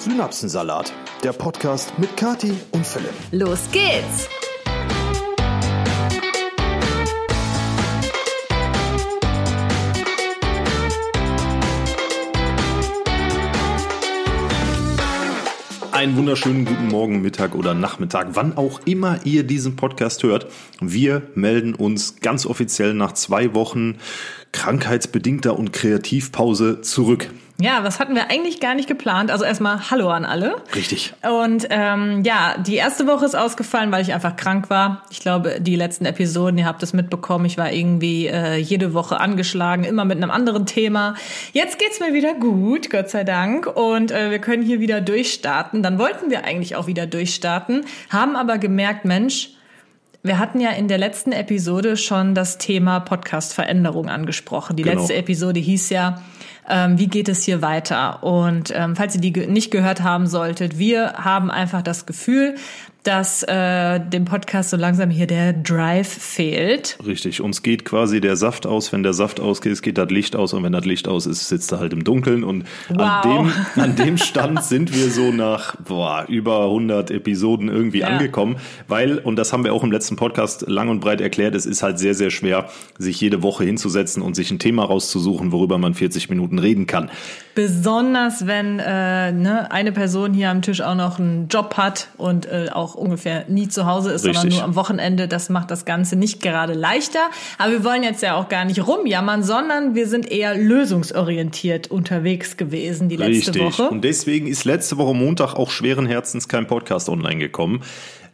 Synapsensalat, der Podcast mit Kati und Philipp. Los geht's! Einen wunderschönen guten Morgen, Mittag oder Nachmittag, wann auch immer ihr diesen Podcast hört. Wir melden uns ganz offiziell nach zwei Wochen krankheitsbedingter und Kreativpause zurück. Ja, was hatten wir eigentlich gar nicht geplant? Also erstmal Hallo an alle. Richtig. Und ähm, ja, die erste Woche ist ausgefallen, weil ich einfach krank war. Ich glaube, die letzten Episoden, ihr habt es mitbekommen, ich war irgendwie äh, jede Woche angeschlagen, immer mit einem anderen Thema. Jetzt geht's mir wieder gut, Gott sei Dank. Und äh, wir können hier wieder durchstarten. Dann wollten wir eigentlich auch wieder durchstarten, haben aber gemerkt, Mensch, wir hatten ja in der letzten Episode schon das Thema Podcast-Veränderung angesprochen. Die genau. letzte Episode hieß ja, ähm, wie geht es hier weiter? Und ähm, falls ihr die nicht gehört haben solltet, wir haben einfach das Gefühl, dass äh, dem Podcast so langsam hier der Drive fehlt. Richtig, uns geht quasi der Saft aus. Wenn der Saft ausgeht, geht das Licht aus und wenn das Licht aus ist, sitzt er halt im Dunkeln. Und wow. an, dem, an dem Stand sind wir so nach boah, über 100 Episoden irgendwie ja. angekommen, weil, und das haben wir auch im letzten Podcast lang und breit erklärt, es ist halt sehr, sehr schwer, sich jede Woche hinzusetzen und sich ein Thema rauszusuchen, worüber man 40 Minuten reden kann. Besonders wenn äh, ne, eine Person hier am Tisch auch noch einen Job hat und äh, auch ungefähr nie zu Hause ist, Richtig. sondern nur am Wochenende. Das macht das Ganze nicht gerade leichter. Aber wir wollen jetzt ja auch gar nicht rumjammern, sondern wir sind eher lösungsorientiert unterwegs gewesen die letzte Richtig. Woche. Und deswegen ist letzte Woche Montag auch schweren Herzens kein Podcast online gekommen.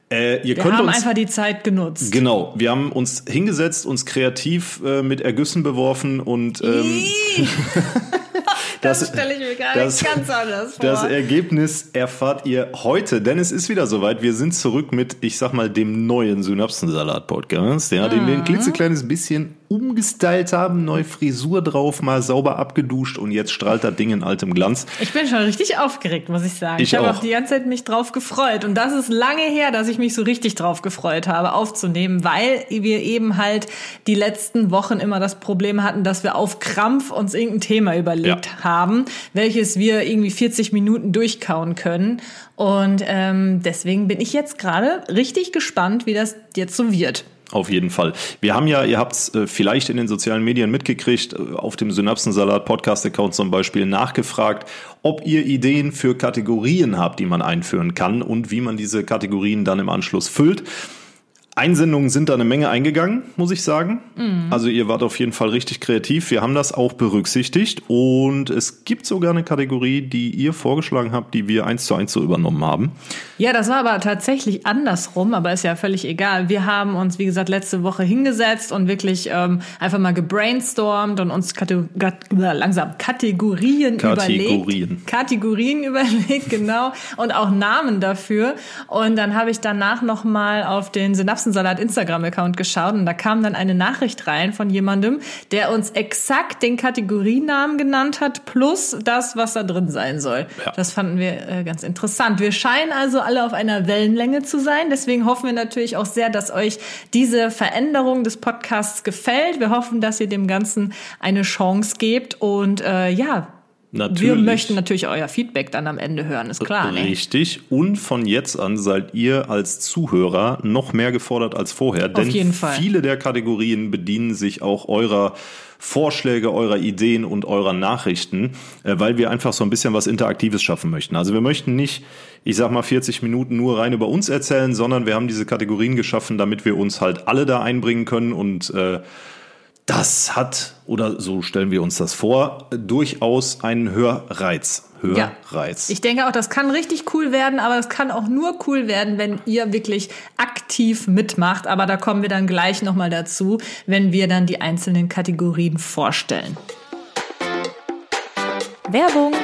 Äh, wir haben uns, einfach die Zeit genutzt. Genau, wir haben uns hingesetzt, uns kreativ äh, mit Ergüssen beworfen und ähm, Das, das stelle ich mir gar das, ganz anders vor. Das Ergebnis erfahrt ihr heute, denn es ist wieder soweit. Wir sind zurück mit, ich sag mal, dem neuen Synapsensalat-Podcast, ja, mhm. den wir ein mhm. klitzekleines bisschen umgestylt haben, neue Frisur drauf, mal sauber abgeduscht und jetzt strahlt das Ding in altem Glanz. Ich bin schon richtig aufgeregt, muss ich sagen. Ich, ich habe auch die ganze Zeit mich drauf gefreut und das ist lange her, dass ich mich so richtig drauf gefreut habe, aufzunehmen, weil wir eben halt die letzten Wochen immer das Problem hatten, dass wir auf Krampf uns irgendein Thema überlegt ja. haben, welches wir irgendwie 40 Minuten durchkauen können. Und ähm, deswegen bin ich jetzt gerade richtig gespannt, wie das jetzt so wird. Auf jeden Fall. Wir haben ja, ihr habt es äh, vielleicht in den sozialen Medien mitgekriegt, äh, auf dem Synapsensalat Podcast-Account zum Beispiel nachgefragt, ob ihr Ideen für Kategorien habt, die man einführen kann und wie man diese Kategorien dann im Anschluss füllt. Einsendungen sind da eine Menge eingegangen, muss ich sagen. Mhm. Also ihr wart auf jeden Fall richtig kreativ. Wir haben das auch berücksichtigt und es gibt sogar eine Kategorie, die ihr vorgeschlagen habt, die wir eins zu eins so übernommen haben. Ja, das war aber tatsächlich andersrum, aber ist ja völlig egal. Wir haben uns, wie gesagt, letzte Woche hingesetzt und wirklich ähm, einfach mal gebrainstormt und uns Kate langsam Kategorien, Kategorien überlegt. Kategorien überlegt, genau. Und auch Namen dafür. Und dann habe ich danach nochmal auf den Synapsen Erbsensalat Instagram-Account geschaut und da kam dann eine Nachricht rein von jemandem, der uns exakt den Kategorienamen genannt hat, plus das, was da drin sein soll. Ja. Das fanden wir äh, ganz interessant. Wir scheinen also alle auf einer Wellenlänge zu sein. Deswegen hoffen wir natürlich auch sehr, dass euch diese Veränderung des Podcasts gefällt. Wir hoffen, dass ihr dem Ganzen eine Chance gebt. Und äh, ja, Natürlich. Wir möchten natürlich euer Feedback dann am Ende hören, ist klar. Ne? Richtig. Und von jetzt an seid ihr als Zuhörer noch mehr gefordert als vorher. Denn viele der Kategorien bedienen sich auch eurer Vorschläge, eurer Ideen und eurer Nachrichten, äh, weil wir einfach so ein bisschen was Interaktives schaffen möchten. Also wir möchten nicht, ich sag mal, 40 Minuten nur rein über uns erzählen, sondern wir haben diese Kategorien geschaffen, damit wir uns halt alle da einbringen können und äh, das hat, oder so stellen wir uns das vor, durchaus einen Hörreiz. Hörreiz. Ja. Ich denke auch, das kann richtig cool werden, aber es kann auch nur cool werden, wenn ihr wirklich aktiv mitmacht. Aber da kommen wir dann gleich nochmal dazu, wenn wir dann die einzelnen Kategorien vorstellen. Werbung.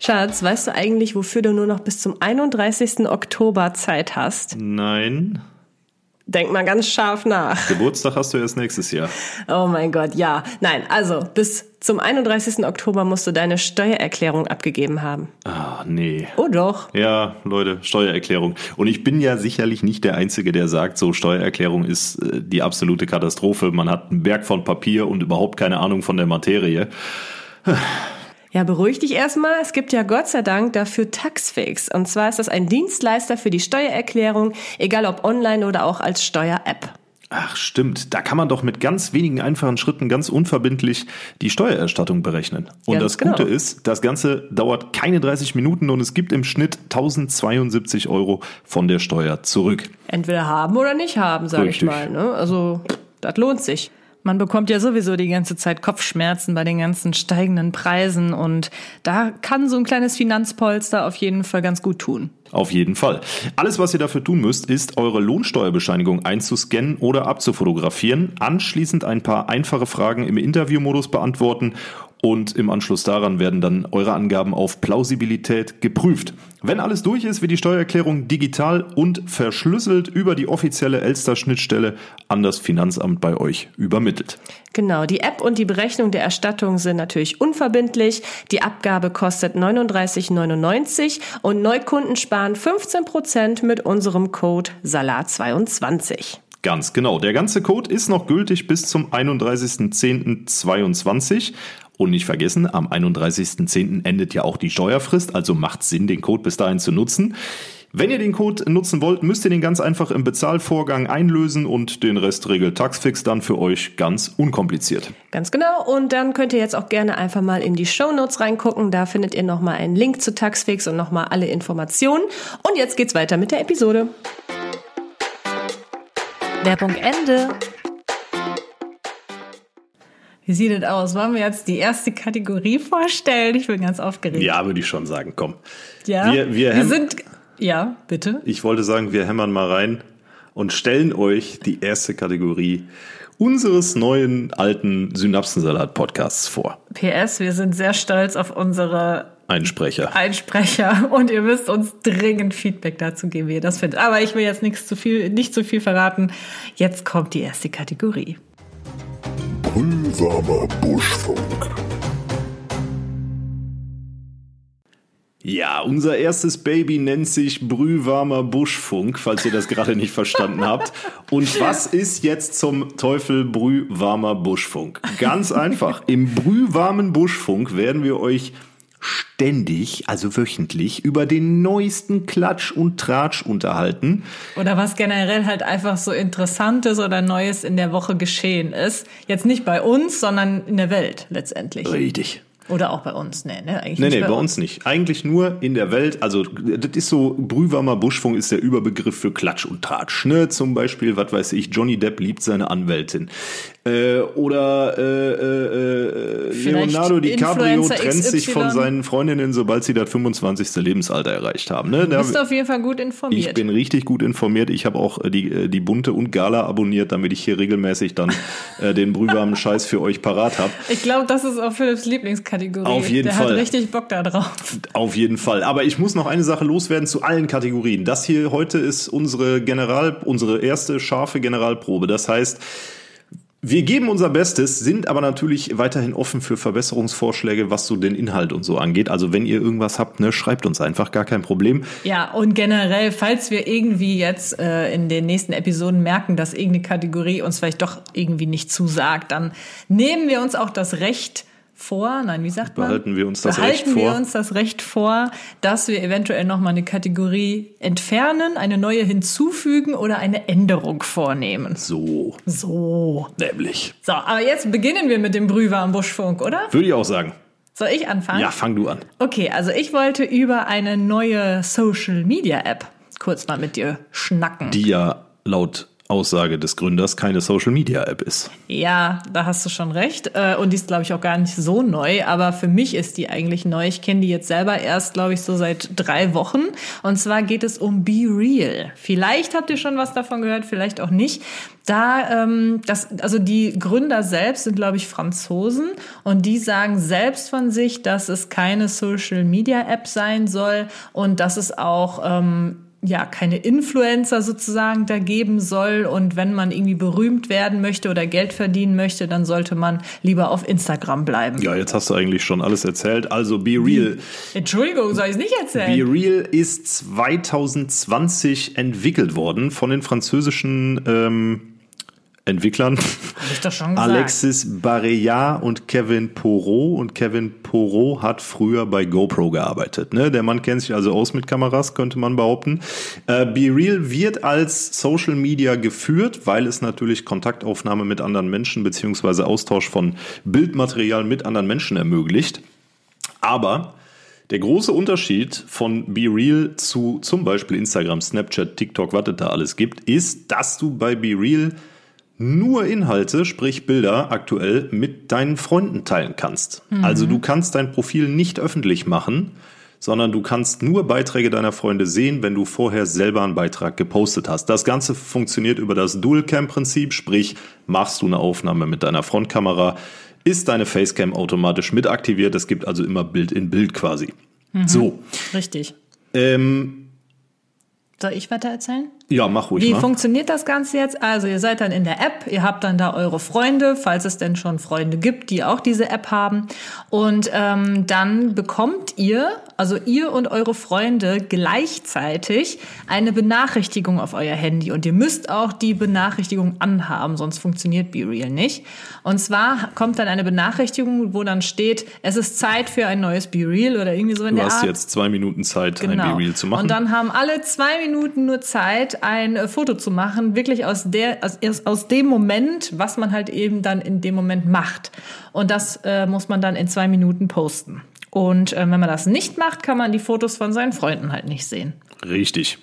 Schatz, weißt du eigentlich, wofür du nur noch bis zum 31. Oktober Zeit hast? Nein. Denk mal ganz scharf nach. Geburtstag hast du erst nächstes Jahr. Oh mein Gott, ja. Nein, also bis zum 31. Oktober musst du deine Steuererklärung abgegeben haben. Ah, nee. Oh doch. Ja, Leute, Steuererklärung. Und ich bin ja sicherlich nicht der Einzige, der sagt, so Steuererklärung ist äh, die absolute Katastrophe. Man hat einen Berg von Papier und überhaupt keine Ahnung von der Materie. Ja, beruhig dich erstmal. Es gibt ja Gott sei Dank dafür Taxfix. Und zwar ist das ein Dienstleister für die Steuererklärung, egal ob online oder auch als Steuer-App. Ach stimmt, da kann man doch mit ganz wenigen einfachen Schritten ganz unverbindlich die Steuererstattung berechnen. Und ganz das Gute genau. ist, das Ganze dauert keine 30 Minuten und es gibt im Schnitt 1072 Euro von der Steuer zurück. Entweder haben oder nicht haben, sage ich mal. Ne? Also das lohnt sich. Man bekommt ja sowieso die ganze Zeit Kopfschmerzen bei den ganzen steigenden Preisen und da kann so ein kleines Finanzpolster auf jeden Fall ganz gut tun. Auf jeden Fall. Alles, was ihr dafür tun müsst, ist eure Lohnsteuerbescheinigung einzuscannen oder abzufotografieren, anschließend ein paar einfache Fragen im Interviewmodus beantworten und im Anschluss daran werden dann eure Angaben auf Plausibilität geprüft. Wenn alles durch ist, wird die Steuererklärung digital und verschlüsselt über die offizielle Elster-Schnittstelle an das Finanzamt bei euch übermittelt. Genau, die App und die Berechnung der Erstattung sind natürlich unverbindlich. Die Abgabe kostet 39,99 und Neukunden sparen 15 Prozent mit unserem Code SALAT22. Ganz genau. Der ganze Code ist noch gültig bis zum 31.10.22 und nicht vergessen, am 31.10. endet ja auch die Steuerfrist, also macht Sinn, den Code bis dahin zu nutzen. Wenn ihr den Code nutzen wollt, müsst ihr den ganz einfach im Bezahlvorgang einlösen und den Rest regelt Taxfix dann für euch ganz unkompliziert. Ganz genau. Und dann könnt ihr jetzt auch gerne einfach mal in die Show Notes reingucken. Da findet ihr nochmal einen Link zu Taxfix und nochmal alle Informationen. Und jetzt geht's weiter mit der Episode. Werbung Ende. Wie sieht es aus? Wollen wir jetzt die erste Kategorie vorstellen? Ich bin ganz aufgeregt. Ja, würde ich schon sagen. Komm. Ja, wir, wir, wir sind. Ja, bitte. Ich wollte sagen, wir hämmern mal rein und stellen euch die erste Kategorie unseres neuen alten Synapsensalat-Podcasts vor. PS, wir sind sehr stolz auf unsere Einsprecher. Einsprecher. Und ihr müsst uns dringend Feedback dazu geben, wie ihr das findet. Aber ich will jetzt nichts zu viel, nicht zu viel verraten. Jetzt kommt die erste Kategorie. Brühwarmer Buschfunk. Ja, unser erstes Baby nennt sich brühwarmer Buschfunk, falls ihr das gerade nicht verstanden habt. Und was ist jetzt zum Teufel brühwarmer Buschfunk? Ganz einfach. Im brühwarmen Buschfunk werden wir euch ständig, also wöchentlich, über den neuesten Klatsch und Tratsch unterhalten. Oder was generell halt einfach so Interessantes oder Neues in der Woche geschehen ist. Jetzt nicht bei uns, sondern in der Welt letztendlich. Richtig. Oder auch bei uns, nee, ne? Eigentlich nee, nee, bei, bei uns. uns. nicht. Eigentlich nur in der Welt. Also, das ist so, Brühwarmer Buschfunk ist der Überbegriff für Klatsch und Tratsch. Ne? Zum Beispiel, was weiß ich, Johnny Depp liebt seine Anwältin. Äh, oder äh, äh, äh Leonardo DiCaprio trennt sich von seinen Freundinnen, sobald sie das 25. Lebensalter erreicht haben. Ne? Du bist da, auf jeden Fall gut informiert. Ich bin richtig gut informiert. Ich habe auch äh, die, die Bunte und Gala abonniert, damit ich hier regelmäßig dann den brühwarmen Scheiß für euch parat habe. Ich glaube, das ist auch Philipps Lieblingskategorie. Auf jeden Der Fall. Der hat richtig Bock da drauf. Auf jeden Fall. Aber ich muss noch eine Sache loswerden zu allen Kategorien. Das hier heute ist unsere General, unsere erste scharfe Generalprobe. Das heißt, wir geben unser Bestes, sind aber natürlich weiterhin offen für Verbesserungsvorschläge, was so den Inhalt und so angeht. Also wenn ihr irgendwas habt, ne, schreibt uns einfach, gar kein Problem. Ja, und generell, falls wir irgendwie jetzt äh, in den nächsten Episoden merken, dass irgendeine Kategorie uns vielleicht doch irgendwie nicht zusagt, dann nehmen wir uns auch das Recht, vor, nein, wie sagt man? Behalten wir uns das Behalten Recht vor. wir uns das Recht vor, dass wir eventuell nochmal eine Kategorie entfernen, eine neue hinzufügen oder eine Änderung vornehmen. So. So. Nämlich. So, aber jetzt beginnen wir mit dem Brühwer am Buschfunk, oder? Würde ich auch sagen. Soll ich anfangen? Ja, fang du an. Okay, also ich wollte über eine neue Social Media App kurz mal mit dir schnacken. Die ja laut Aussage des Gründers keine Social Media App ist. Ja, da hast du schon recht. Äh, und die ist, glaube ich, auch gar nicht so neu. Aber für mich ist die eigentlich neu. Ich kenne die jetzt selber erst, glaube ich, so seit drei Wochen. Und zwar geht es um Be Real. Vielleicht habt ihr schon was davon gehört, vielleicht auch nicht. Da, ähm, das, also die Gründer selbst sind, glaube ich, Franzosen und die sagen selbst von sich, dass es keine Social Media App sein soll und dass es auch ähm, ja keine Influencer sozusagen da geben soll und wenn man irgendwie berühmt werden möchte oder Geld verdienen möchte, dann sollte man lieber auf Instagram bleiben. Ja, jetzt hast du eigentlich schon alles erzählt. Also Be Real. Entschuldigung, soll ich es nicht erzählen? Be Real ist 2020 entwickelt worden von den französischen ähm, Entwicklern. Alexis Barrea und Kevin Porot. Und Kevin Porot hat früher bei GoPro gearbeitet. Ne? Der Mann kennt sich also aus mit Kameras, könnte man behaupten. Äh, Be Real wird als Social Media geführt, weil es natürlich Kontaktaufnahme mit anderen Menschen beziehungsweise Austausch von Bildmaterial mit anderen Menschen ermöglicht. Aber der große Unterschied von Be Real zu zum Beispiel Instagram, Snapchat, TikTok, was es da alles gibt, ist, dass du bei Be Real nur Inhalte, sprich Bilder aktuell mit deinen Freunden teilen kannst. Mhm. Also du kannst dein Profil nicht öffentlich machen, sondern du kannst nur Beiträge deiner Freunde sehen, wenn du vorher selber einen Beitrag gepostet hast. Das Ganze funktioniert über das Dual-Cam-Prinzip, sprich machst du eine Aufnahme mit deiner Frontkamera, ist deine Facecam automatisch mit aktiviert. Es gibt also immer Bild in Bild quasi. Mhm. So. Richtig. Ähm, soll ich weiter erzählen? Ja, mach ruhig. Wie mal. funktioniert das Ganze jetzt? Also ihr seid dann in der App, ihr habt dann da eure Freunde, falls es denn schon Freunde gibt, die auch diese App haben. Und ähm, dann bekommt ihr, also ihr und eure Freunde gleichzeitig eine Benachrichtigung auf euer Handy. Und ihr müsst auch die Benachrichtigung anhaben, sonst funktioniert BeReal nicht. Und zwar kommt dann eine Benachrichtigung, wo dann steht, es ist Zeit für ein neues BeReal oder irgendwie so in du der Art. Du hast jetzt zwei Minuten Zeit, genau. ein BeReal zu machen. Und dann haben alle zwei Minuten nur Zeit, ein äh, Foto zu machen, wirklich aus der, aus, aus dem Moment, was man halt eben dann in dem Moment macht. Und das äh, muss man dann in zwei Minuten posten. Und äh, wenn man das nicht macht, kann man die Fotos von seinen Freunden halt nicht sehen. Richtig.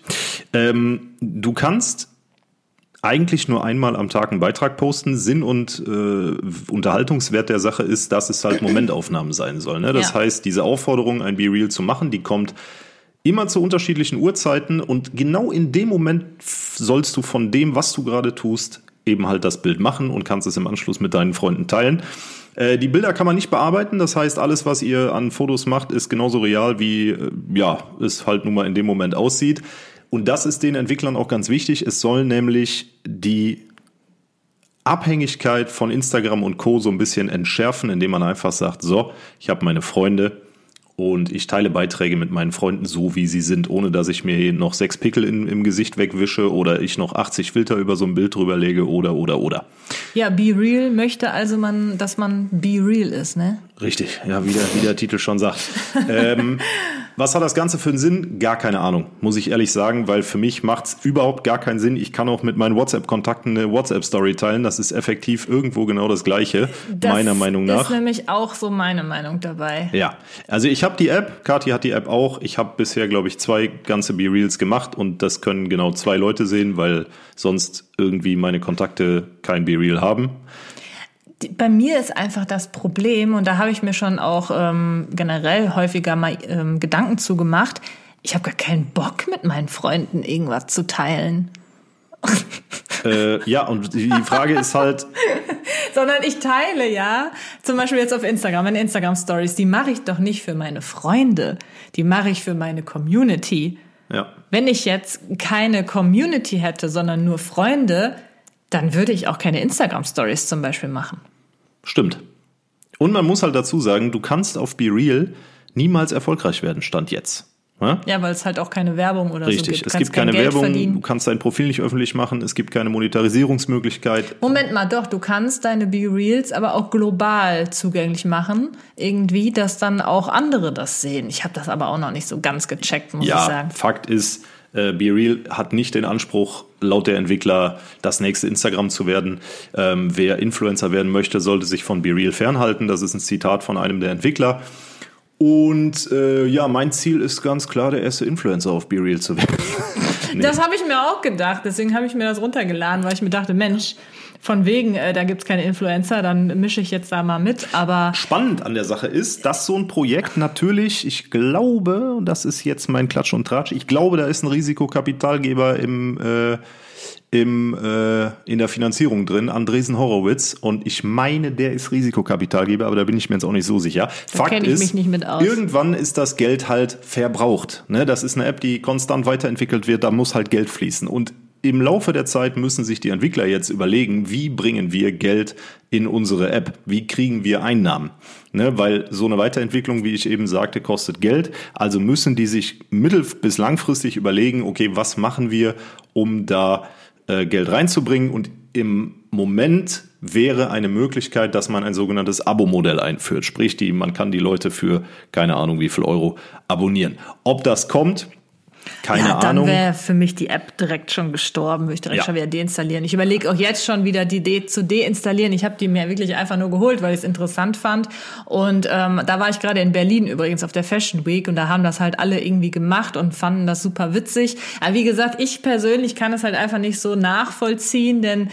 Ähm, du kannst eigentlich nur einmal am Tag einen Beitrag posten. Sinn und äh, Unterhaltungswert der Sache ist, dass es halt Momentaufnahmen sein soll. Ne? Das ja. heißt, diese Aufforderung, ein Be Real zu machen, die kommt immer zu unterschiedlichen Uhrzeiten und genau in dem Moment sollst du von dem, was du gerade tust, eben halt das Bild machen und kannst es im Anschluss mit deinen Freunden teilen. Äh, die Bilder kann man nicht bearbeiten, das heißt, alles, was ihr an Fotos macht, ist genauso real, wie äh, ja, es halt nun mal in dem Moment aussieht. Und das ist den Entwicklern auch ganz wichtig. Es soll nämlich die Abhängigkeit von Instagram und Co. so ein bisschen entschärfen, indem man einfach sagt, so, ich habe meine Freunde, und ich teile Beiträge mit meinen Freunden so, wie sie sind, ohne dass ich mir noch sechs Pickel in, im Gesicht wegwische oder ich noch 80 Filter über so ein Bild drüber lege oder, oder, oder. Ja, Be Real möchte also man, dass man Be Real ist, ne? Richtig, ja, wie der, wie der Titel schon sagt. ähm, was hat das Ganze für einen Sinn? Gar keine Ahnung, muss ich ehrlich sagen, weil für mich macht's überhaupt gar keinen Sinn. Ich kann auch mit meinen WhatsApp-Kontakten eine WhatsApp-Story teilen. Das ist effektiv irgendwo genau das Gleiche, das meiner Meinung nach. Das ist nämlich auch so meine Meinung dabei. Ja, also ich habe die App, Kathi hat die App auch. Ich habe bisher, glaube ich, zwei ganze B-Reels gemacht und das können genau zwei Leute sehen, weil sonst irgendwie meine Kontakte kein B-Reel haben bei mir ist einfach das Problem, und da habe ich mir schon auch ähm, generell häufiger mal ähm, Gedanken zugemacht, ich habe gar keinen Bock, mit meinen Freunden irgendwas zu teilen. Äh, ja, und die Frage ist halt. Sondern ich teile ja, zum Beispiel jetzt auf Instagram, meine Instagram-Stories, die mache ich doch nicht für meine Freunde, die mache ich für meine Community. Ja. Wenn ich jetzt keine Community hätte, sondern nur Freunde, dann würde ich auch keine Instagram-Stories zum Beispiel machen. Stimmt. Und man muss halt dazu sagen, du kannst auf Be Real niemals erfolgreich werden, Stand jetzt. Ja, ja weil es halt auch keine Werbung oder Richtig. so gibt. Richtig, es gibt keine Werbung, verdienen. du kannst dein Profil nicht öffentlich machen, es gibt keine Monetarisierungsmöglichkeit. Moment mal, doch, du kannst deine Be Reals aber auch global zugänglich machen, irgendwie, dass dann auch andere das sehen. Ich habe das aber auch noch nicht so ganz gecheckt, muss ja, ich sagen. Fakt ist, äh, BeReal hat nicht den Anspruch, laut der Entwickler das nächste Instagram zu werden. Ähm, wer Influencer werden möchte, sollte sich von BeReal fernhalten. Das ist ein Zitat von einem der Entwickler. Und äh, ja, mein Ziel ist ganz klar, der erste Influencer auf BeReal zu werden. nee. Das habe ich mir auch gedacht. Deswegen habe ich mir das runtergeladen, weil ich mir dachte, Mensch, von wegen, äh, da gibt's keine Influencer, dann mische ich jetzt da mal mit. Aber spannend an der Sache ist, dass so ein Projekt natürlich, ich glaube, und das ist jetzt mein Klatsch und Tratsch, ich glaube, da ist ein Risikokapitalgeber im äh, im, äh, in der Finanzierung drin, Andresen Horowitz. Und ich meine, der ist Risikokapitalgeber, aber da bin ich mir jetzt auch nicht so sicher. Da Fakt ist, irgendwann ist das Geld halt verbraucht. Ne? Das ist eine App, die konstant weiterentwickelt wird, da muss halt Geld fließen. Und im Laufe der Zeit müssen sich die Entwickler jetzt überlegen, wie bringen wir Geld in unsere App? Wie kriegen wir Einnahmen? Ne, weil so eine Weiterentwicklung, wie ich eben sagte, kostet Geld. Also müssen die sich mittel- bis langfristig überlegen, okay, was machen wir, um da äh, Geld reinzubringen? Und im Moment wäre eine Möglichkeit, dass man ein sogenanntes Abo-Modell einführt. Sprich, die, man kann die Leute für keine Ahnung wie viel Euro abonnieren. Ob das kommt, keine ja, dann Ahnung. wäre für mich die App direkt schon gestorben, würde ich direkt ja. schon wieder deinstallieren. Ich überlege auch jetzt schon wieder die de zu deinstallieren. Ich habe die mir wirklich einfach nur geholt, weil ich es interessant fand. Und ähm, da war ich gerade in Berlin übrigens auf der Fashion Week und da haben das halt alle irgendwie gemacht und fanden das super witzig. Aber wie gesagt, ich persönlich kann es halt einfach nicht so nachvollziehen, denn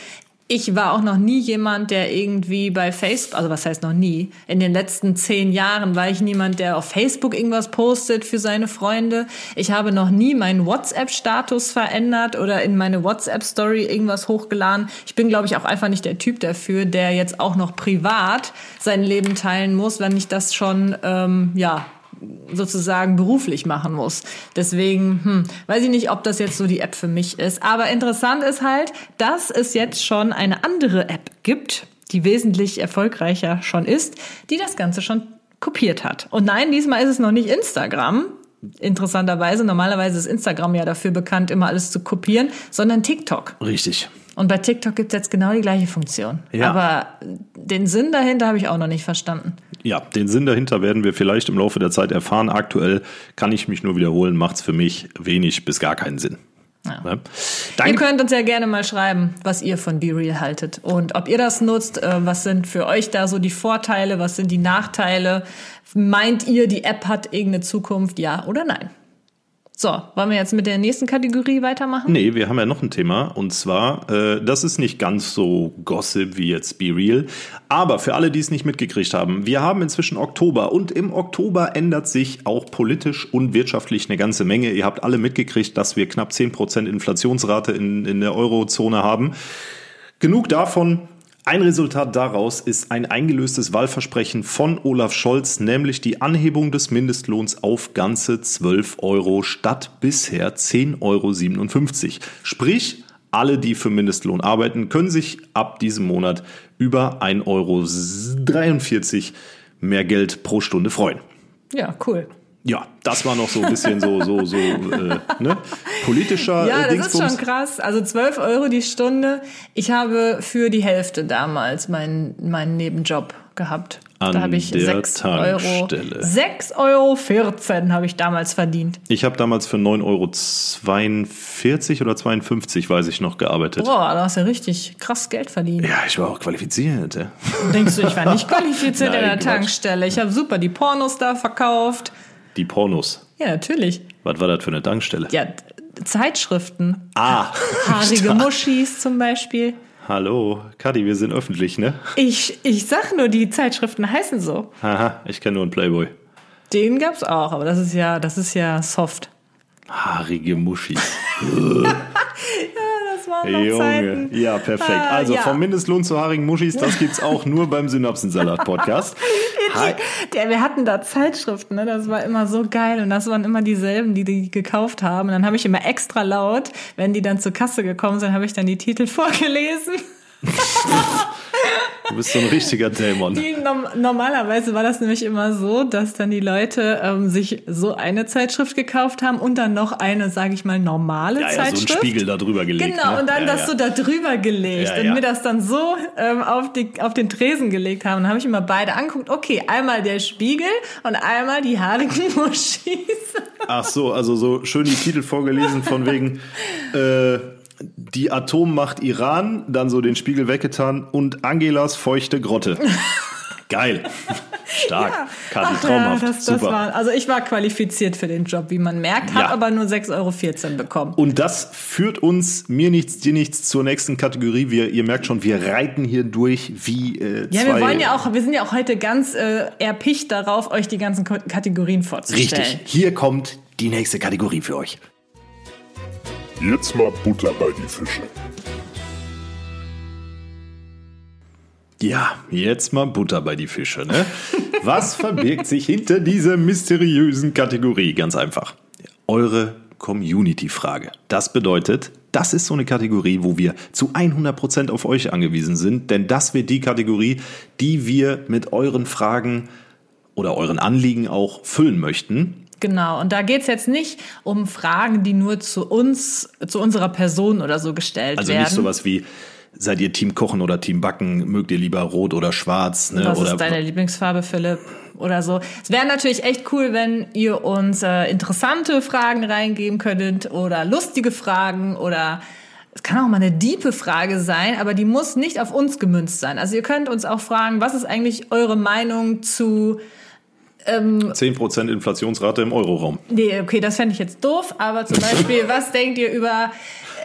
ich war auch noch nie jemand, der irgendwie bei Facebook, also was heißt noch nie, in den letzten zehn Jahren war ich niemand, der auf Facebook irgendwas postet für seine Freunde. Ich habe noch nie meinen WhatsApp-Status verändert oder in meine WhatsApp-Story irgendwas hochgeladen. Ich bin, glaube ich, auch einfach nicht der Typ dafür, der jetzt auch noch privat sein Leben teilen muss, wenn ich das schon, ähm, ja, sozusagen beruflich machen muss. Deswegen hm, weiß ich nicht, ob das jetzt so die App für mich ist. Aber interessant ist halt, dass es jetzt schon eine andere App gibt, die wesentlich erfolgreicher schon ist, die das Ganze schon kopiert hat. Und nein, diesmal ist es noch nicht Instagram. Interessanterweise, normalerweise ist Instagram ja dafür bekannt, immer alles zu kopieren, sondern TikTok. Richtig. Und bei TikTok gibt es jetzt genau die gleiche Funktion. Ja. Aber den Sinn dahinter habe ich auch noch nicht verstanden. Ja, den Sinn dahinter werden wir vielleicht im Laufe der Zeit erfahren. Aktuell kann ich mich nur wiederholen, macht es für mich wenig bis gar keinen Sinn. Ja. Ja. Ihr könnt uns ja gerne mal schreiben, was ihr von BeReal haltet und ob ihr das nutzt. Äh, was sind für euch da so die Vorteile? Was sind die Nachteile? Meint ihr, die App hat irgendeine Zukunft? Ja oder nein? So, wollen wir jetzt mit der nächsten Kategorie weitermachen? Nee, wir haben ja noch ein Thema und zwar, äh, das ist nicht ganz so Gossip wie jetzt Be Real, aber für alle, die es nicht mitgekriegt haben, wir haben inzwischen Oktober und im Oktober ändert sich auch politisch und wirtschaftlich eine ganze Menge. Ihr habt alle mitgekriegt, dass wir knapp 10% Inflationsrate in, in der Eurozone haben. Genug davon, ein Resultat daraus ist ein eingelöstes Wahlversprechen von Olaf Scholz, nämlich die Anhebung des Mindestlohns auf ganze 12 Euro statt bisher 10,57 Euro. Sprich, alle, die für Mindestlohn arbeiten, können sich ab diesem Monat über 1,43 Euro mehr Geld pro Stunde freuen. Ja, cool. Ja, das war noch so ein bisschen so, so, so, äh, ne? Politischer. Ja, äh, das ist schon krass. Also 12 Euro die Stunde. Ich habe für die Hälfte damals meinen, meinen Nebenjob gehabt. An da habe ich 6 Euro. 6,14 Euro 14 habe ich damals verdient. Ich habe damals für 9,42 Euro oder 52, weiß ich noch, gearbeitet. Boah, da hast du ja richtig krass Geld verdient. Ja, ich war auch qualifiziert. Ja. Denkst du, ich war nicht qualifiziert Nein, in der Tankstelle? Ich habe super die Pornos da verkauft. Die Pornos. Ja, natürlich. Was war das für eine Tankstelle? Ja, Zeitschriften. Ah. Haarige. Muschis zum Beispiel. Hallo, Kadi, wir sind öffentlich, ne? Ich, ich sag nur, die Zeitschriften heißen so. Haha, ich kenne nur einen Playboy. Den gab's auch, aber das ist ja, das ist ja soft. Haarige Muschis. waren noch Junge. Zeiten. Ja, perfekt. Ah, also ja. vom Mindestlohn zu haarigen Muschis, das gibt's auch nur beim Synapsensalat-Podcast. Der, wir hatten da Zeitschriften, ne? das war immer so geil und das waren immer dieselben, die die gekauft haben. Und dann habe ich immer extra laut, wenn die dann zur Kasse gekommen sind, habe ich dann die Titel vorgelesen. Du bist so ein richtiger Dämon. Die, normalerweise war das nämlich immer so, dass dann die Leute ähm, sich so eine Zeitschrift gekauft haben und dann noch eine, sage ich mal, normale ja, Zeitschrift. Ja, so einen Spiegel da drüber gelegt. Genau, ne? und dann ja, das ja. so da drüber gelegt und mir das dann so ähm, auf, die, auf den Tresen gelegt haben. Dann habe ich immer beide angeguckt. Okay, einmal der Spiegel und einmal die haarigen Muschis. Ach so, also so schön die Titel vorgelesen von wegen... Äh, die Atommacht Iran, dann so den Spiegel weggetan und Angelas feuchte Grotte. Geil. Stark. Ja. Kati, traumhaft. Ja, das, das Super. War, also ich war qualifiziert für den Job, wie man merkt, habe ja. aber nur 6,14 Euro bekommen. Und das führt uns, mir nichts, dir nichts, zur nächsten Kategorie. Wir, ihr merkt schon, wir reiten hier durch wie äh, Ja, wir wollen ja auch, wir sind ja auch heute ganz äh, erpicht darauf, euch die ganzen Kategorien vorzustellen. Richtig. Hier kommt die nächste Kategorie für euch. Jetzt mal Butter bei die Fische. Ja, jetzt mal Butter bei die Fische. Ne? Was verbirgt sich hinter dieser mysteriösen Kategorie? Ganz einfach. Eure Community-Frage. Das bedeutet, das ist so eine Kategorie, wo wir zu 100% auf euch angewiesen sind, denn das wird die Kategorie, die wir mit euren Fragen oder euren Anliegen auch füllen möchten. Genau, und da geht's jetzt nicht um Fragen, die nur zu uns, zu unserer Person oder so gestellt also werden. Also nicht sowas wie, seid ihr Team Kochen oder Team Backen? Mögt ihr lieber rot oder schwarz? Ne? Was oder ist deine Lieblingsfarbe, Philipp? Oder so. Es wäre natürlich echt cool, wenn ihr uns äh, interessante Fragen reingeben könntet oder lustige Fragen oder es kann auch mal eine diepe Frage sein, aber die muss nicht auf uns gemünzt sein. Also ihr könnt uns auch fragen, was ist eigentlich eure Meinung zu ähm, 10% Inflationsrate im Euroraum. Nee, okay, das fände ich jetzt doof, aber zum Beispiel, was denkt ihr über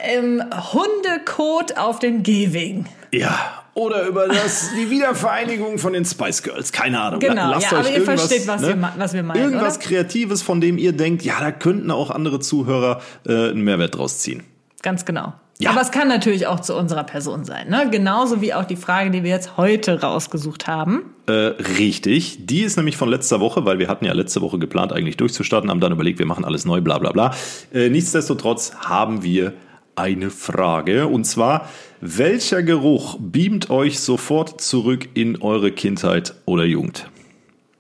ähm, Hundekot auf den Gehwegen? Ja, oder über das, die Wiedervereinigung von den Spice Girls. Keine Ahnung. Genau, Lasst ja, aber ihr versteht, was, ne? wir, was wir meinen. Irgendwas oder? Kreatives, von dem ihr denkt, ja, da könnten auch andere Zuhörer äh, einen Mehrwert draus ziehen. Ganz genau. Ja. Aber es kann natürlich auch zu unserer Person sein, ne? Genauso wie auch die Frage, die wir jetzt heute rausgesucht haben. Äh, richtig. Die ist nämlich von letzter Woche, weil wir hatten ja letzte Woche geplant, eigentlich durchzustarten, haben dann überlegt, wir machen alles neu, bla bla bla. Äh, nichtsdestotrotz haben wir eine Frage. Und zwar, welcher Geruch beamt euch sofort zurück in eure Kindheit oder Jugend?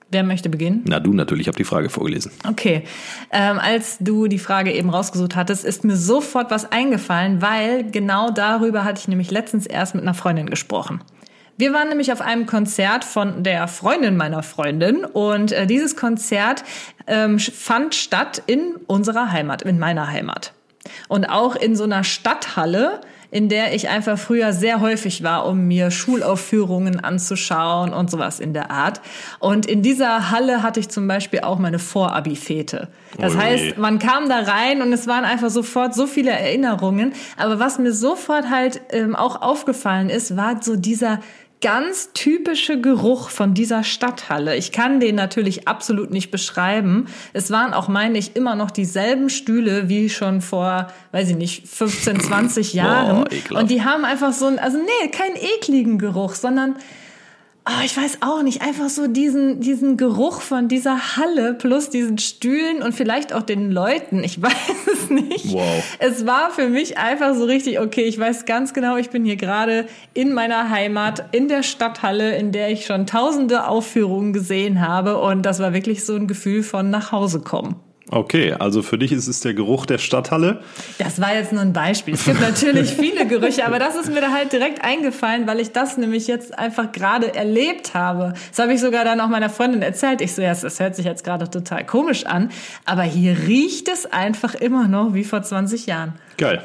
Wer möchte beginnen? Na, du natürlich, ich habe die Frage vorgelesen. Okay. Ähm, als du die Frage eben rausgesucht hattest, ist mir sofort was eingefallen, weil genau darüber hatte ich nämlich letztens erst mit einer Freundin gesprochen. Wir waren nämlich auf einem Konzert von der Freundin meiner Freundin und äh, dieses Konzert ähm, fand statt in unserer Heimat, in meiner Heimat. Und auch in so einer Stadthalle, in der ich einfach früher sehr häufig war, um mir Schulaufführungen anzuschauen und sowas in der Art. Und in dieser Halle hatte ich zum Beispiel auch meine Vorabi-Fete. Das Ui. heißt, man kam da rein und es waren einfach sofort so viele Erinnerungen. Aber was mir sofort halt ähm, auch aufgefallen ist, war so dieser ganz typische Geruch von dieser Stadthalle. Ich kann den natürlich absolut nicht beschreiben. Es waren auch, meine ich, immer noch dieselben Stühle wie schon vor, weiß ich nicht, 15, 20 Jahren. Boah, und die haben einfach so ein, also nee, keinen ekligen Geruch, sondern oh, ich weiß auch nicht, einfach so diesen, diesen Geruch von dieser Halle plus diesen Stühlen und vielleicht auch den Leuten. Ich weiß es nicht. Wow. Es war für mich einfach so richtig, okay, ich weiß ganz genau, ich bin hier gerade in meiner Heimat, in der Stadthalle, in der ich schon tausende Aufführungen gesehen habe. Und das war wirklich so ein Gefühl von nach Hause kommen. Okay, also für dich ist es der Geruch der Stadthalle. Das war jetzt nur ein Beispiel. Es gibt natürlich viele Gerüche, aber das ist mir da halt direkt eingefallen, weil ich das nämlich jetzt einfach gerade erlebt habe. Das habe ich sogar dann auch meiner Freundin erzählt. Ich so, ja, das hört sich jetzt gerade total komisch an, aber hier riecht es einfach immer noch wie vor 20 Jahren. Geil.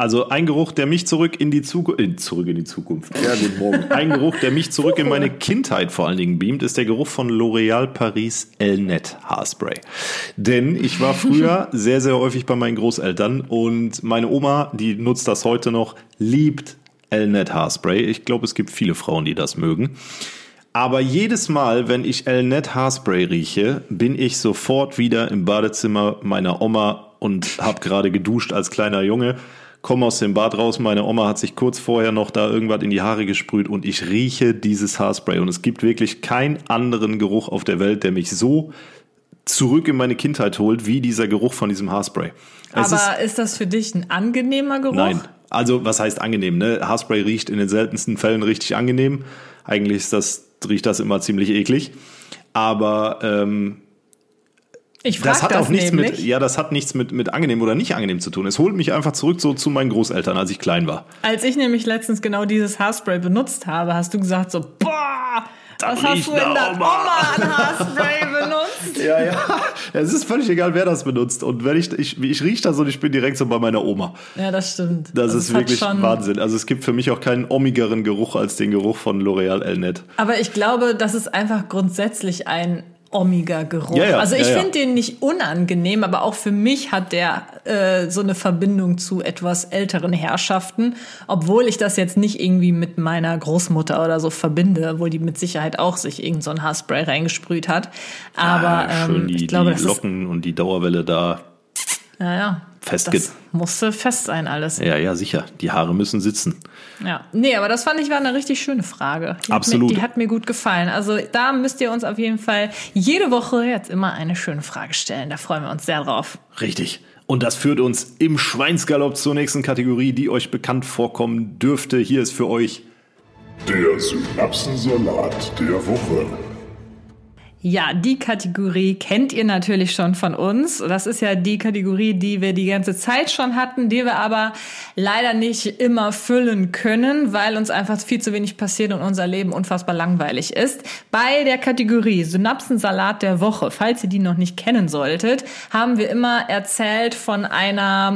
Also ein Geruch, der mich zurück in die Zukunft, äh, zurück in die Zukunft. Ja, guten Morgen. Ein Geruch, der mich zurück in meine Kindheit vor allen Dingen beamt, ist der Geruch von L'Oréal Paris Elnet Haarspray. Denn ich war früher sehr, sehr häufig bei meinen Großeltern und meine Oma, die nutzt das heute noch, liebt Elnet Haarspray. Ich glaube, es gibt viele Frauen, die das mögen. Aber jedes Mal, wenn ich Elnet Haarspray rieche, bin ich sofort wieder im Badezimmer meiner Oma und habe gerade geduscht als kleiner Junge komme aus dem Bad raus, meine Oma hat sich kurz vorher noch da irgendwas in die Haare gesprüht und ich rieche dieses Haarspray. Und es gibt wirklich keinen anderen Geruch auf der Welt, der mich so zurück in meine Kindheit holt, wie dieser Geruch von diesem Haarspray. Es Aber ist, ist das für dich ein angenehmer Geruch? Nein. Also, was heißt angenehm? Ne? Haarspray riecht in den seltensten Fällen richtig angenehm. Eigentlich ist das, riecht das immer ziemlich eklig. Aber ähm, ich frage das hat das auch nichts nämlich. mit, ja, das hat nichts mit, mit angenehm oder nicht angenehm zu tun. Es holt mich einfach zurück so zu meinen Großeltern, als ich klein war. Als ich nämlich letztens genau dieses Haarspray benutzt habe, hast du gesagt so, boah, was hast du in der Oma an Haarspray benutzt? ja, ja. Es ist völlig egal, wer das benutzt. Und wenn ich, ich, ich rieche das und ich bin direkt so bei meiner Oma. Ja, das stimmt. Das, das ist wirklich Wahnsinn. Also es gibt für mich auch keinen ommigeren Geruch als den Geruch von L'Oreal Elnet. Aber ich glaube, das ist einfach grundsätzlich ein Omega-Geruch. Ja, ja, also ich ja, finde den nicht unangenehm, aber auch für mich hat der äh, so eine Verbindung zu etwas älteren Herrschaften, obwohl ich das jetzt nicht irgendwie mit meiner Großmutter oder so verbinde, obwohl die mit Sicherheit auch sich irgend so ein Haarspray reingesprüht hat. Aber ähm, die, ich glaube, die Locken und die Dauerwelle da. Ja, ja fest das musste fest sein alles. Ja, ja, sicher. Die Haare müssen sitzen. Ja, nee, aber das fand ich war eine richtig schöne Frage. Die Absolut. Hat mir, die hat mir gut gefallen. Also da müsst ihr uns auf jeden Fall jede Woche jetzt immer eine schöne Frage stellen. Da freuen wir uns sehr drauf. Richtig. Und das führt uns im Schweinsgalopp zur nächsten Kategorie, die euch bekannt vorkommen dürfte. Hier ist für euch der Synapsensalat der Woche. Ja, die Kategorie kennt ihr natürlich schon von uns. Das ist ja die Kategorie, die wir die ganze Zeit schon hatten, die wir aber leider nicht immer füllen können, weil uns einfach viel zu wenig passiert und unser Leben unfassbar langweilig ist. Bei der Kategorie Synapsensalat der Woche, falls ihr die noch nicht kennen solltet, haben wir immer erzählt von einer,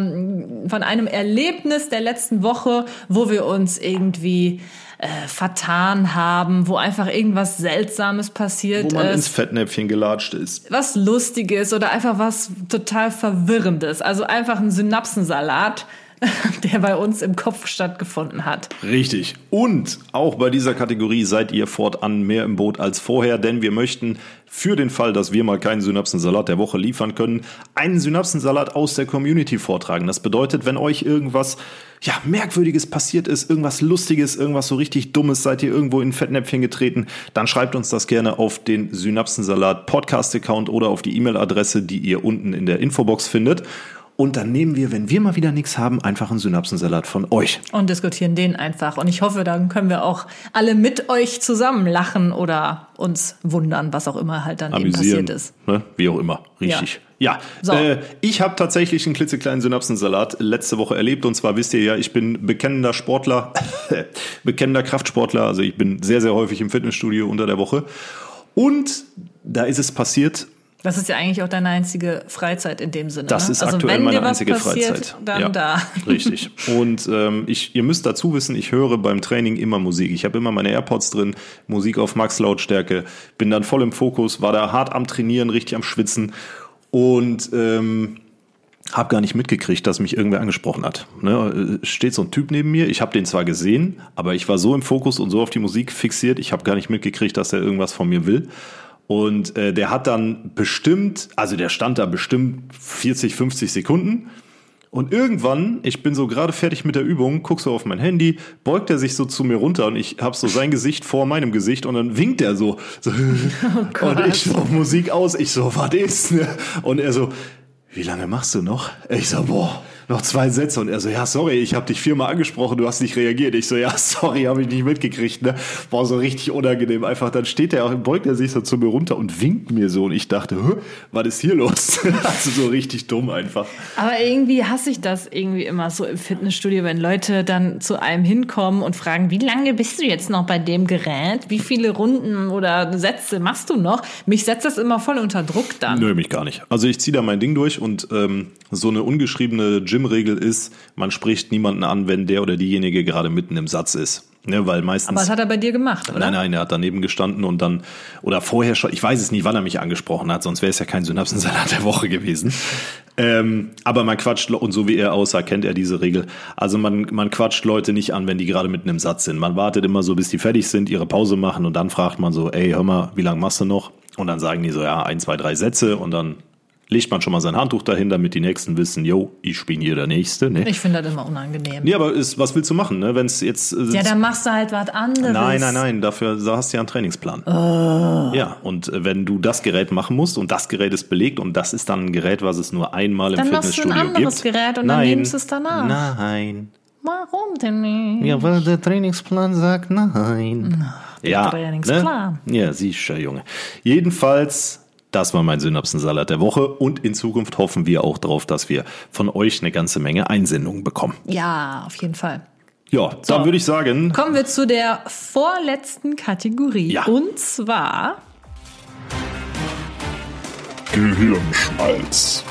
von einem Erlebnis der letzten Woche, wo wir uns irgendwie äh, vertan haben, wo einfach irgendwas Seltsames passiert ist. Wo man ist, ins Fettnäpfchen gelatscht ist. Was Lustiges oder einfach was total Verwirrendes. Also einfach ein Synapsensalat der bei uns im Kopf stattgefunden hat. Richtig. Und auch bei dieser Kategorie seid ihr fortan mehr im Boot als vorher, denn wir möchten für den Fall, dass wir mal keinen Synapsensalat der Woche liefern können, einen Synapsensalat aus der Community vortragen. Das bedeutet, wenn euch irgendwas ja, Merkwürdiges passiert ist, irgendwas Lustiges, irgendwas so richtig Dummes, seid ihr irgendwo in Fettnäpfchen getreten, dann schreibt uns das gerne auf den Synapsensalat Podcast-Account oder auf die E-Mail-Adresse, die ihr unten in der Infobox findet. Und dann nehmen wir, wenn wir mal wieder nichts haben, einfach einen Synapsensalat von euch. Und diskutieren den einfach. Und ich hoffe, dann können wir auch alle mit euch zusammen lachen oder uns wundern, was auch immer halt dann Amüsieren, eben passiert ist. Ne? Wie auch immer. Richtig. Ja, ja. So. Äh, ich habe tatsächlich einen klitzekleinen Synapsensalat letzte Woche erlebt. Und zwar wisst ihr ja, ich bin bekennender Sportler, bekennender Kraftsportler. Also ich bin sehr, sehr häufig im Fitnessstudio unter der Woche. Und da ist es passiert, das ist ja eigentlich auch deine einzige Freizeit in dem Sinne. Das ne? ist also aktuell meine einzige passiert, Freizeit. Dann ja, da. Richtig. Und ähm, ich, ihr müsst dazu wissen, ich höre beim Training immer Musik. Ich habe immer meine AirPods drin, Musik auf Max Lautstärke, bin dann voll im Fokus, war da hart am Trainieren, richtig am Schwitzen und ähm, habe gar nicht mitgekriegt, dass mich irgendwer angesprochen hat. Ne, steht so ein Typ neben mir, ich habe den zwar gesehen, aber ich war so im Fokus und so auf die Musik fixiert, ich habe gar nicht mitgekriegt, dass er irgendwas von mir will. Und äh, der hat dann bestimmt, also der stand da bestimmt 40, 50 Sekunden. Und irgendwann, ich bin so gerade fertig mit der Übung, guck so auf mein Handy, beugt er sich so zu mir runter und ich habe so sein Gesicht vor meinem Gesicht und dann winkt er so. so oh und ich so, Musik aus, ich so, was ist? Ne? Und er so, wie lange machst du noch? Ich so, boah noch zwei Sätze und er so, ja, sorry, ich habe dich viermal angesprochen, du hast nicht reagiert. Ich so, ja, sorry, habe ich nicht mitgekriegt. Ne? War so richtig unangenehm. Einfach, dann steht er auch, beugt er sich so zu mir runter und winkt mir so und ich dachte, was ist hier los? also so richtig dumm einfach. Aber irgendwie hasse ich das irgendwie immer so im Fitnessstudio, wenn Leute dann zu einem hinkommen und fragen, wie lange bist du jetzt noch bei dem Gerät? Wie viele Runden oder Sätze machst du noch? Mich setzt das immer voll unter Druck dann. Nö, mich gar nicht. Also ich ziehe da mein Ding durch und ähm, so eine ungeschriebene Gym-Regel ist, man spricht niemanden an, wenn der oder diejenige gerade mitten im Satz ist. Ne, weil meistens. Aber das hat er bei dir gemacht, oder? Nein, nein, er hat daneben gestanden und dann, oder vorher schon, ich weiß es nicht, wann er mich angesprochen hat, sonst wäre es ja kein Synapsensalat der Woche gewesen. Ähm, aber man quatscht, und so wie er aussah, kennt er diese Regel. Also man, man quatscht Leute nicht an, wenn die gerade mitten im Satz sind. Man wartet immer so, bis die fertig sind, ihre Pause machen und dann fragt man so, ey, hör mal, wie lange machst du noch? Und dann sagen die so, ja, ein, zwei, drei Sätze und dann legt man schon mal sein Handtuch dahin, damit die Nächsten wissen, yo, ich bin hier der Nächste. Ne? Ich finde das immer unangenehm. Nee, aber ist, was willst du machen, ne? Wenn es jetzt. Äh, ja, dann machst du halt was anderes. Nein, nein, nein, dafür da hast du ja einen Trainingsplan. Oh. Ja, und äh, wenn du das Gerät machen musst und das Gerät ist belegt und das ist dann ein Gerät, was es nur einmal im dann Fitnessstudio gibt. Dann machst du ein anderes gibt, Gerät und nein, dann nimmst du es danach. Nein. Warum denn nicht? Ja, weil der Trainingsplan sagt nein. Ach, der ja, Trainingsplan. Ne? Ja, siehst du, Junge. Jedenfalls das war mein Synapsensalat der Woche und in Zukunft hoffen wir auch darauf, dass wir von euch eine ganze Menge Einsendungen bekommen. Ja, auf jeden Fall. Ja, so, dann würde ich sagen. Kommen wir zu der vorletzten Kategorie. Ja. Und zwar. Gehirnschmalz.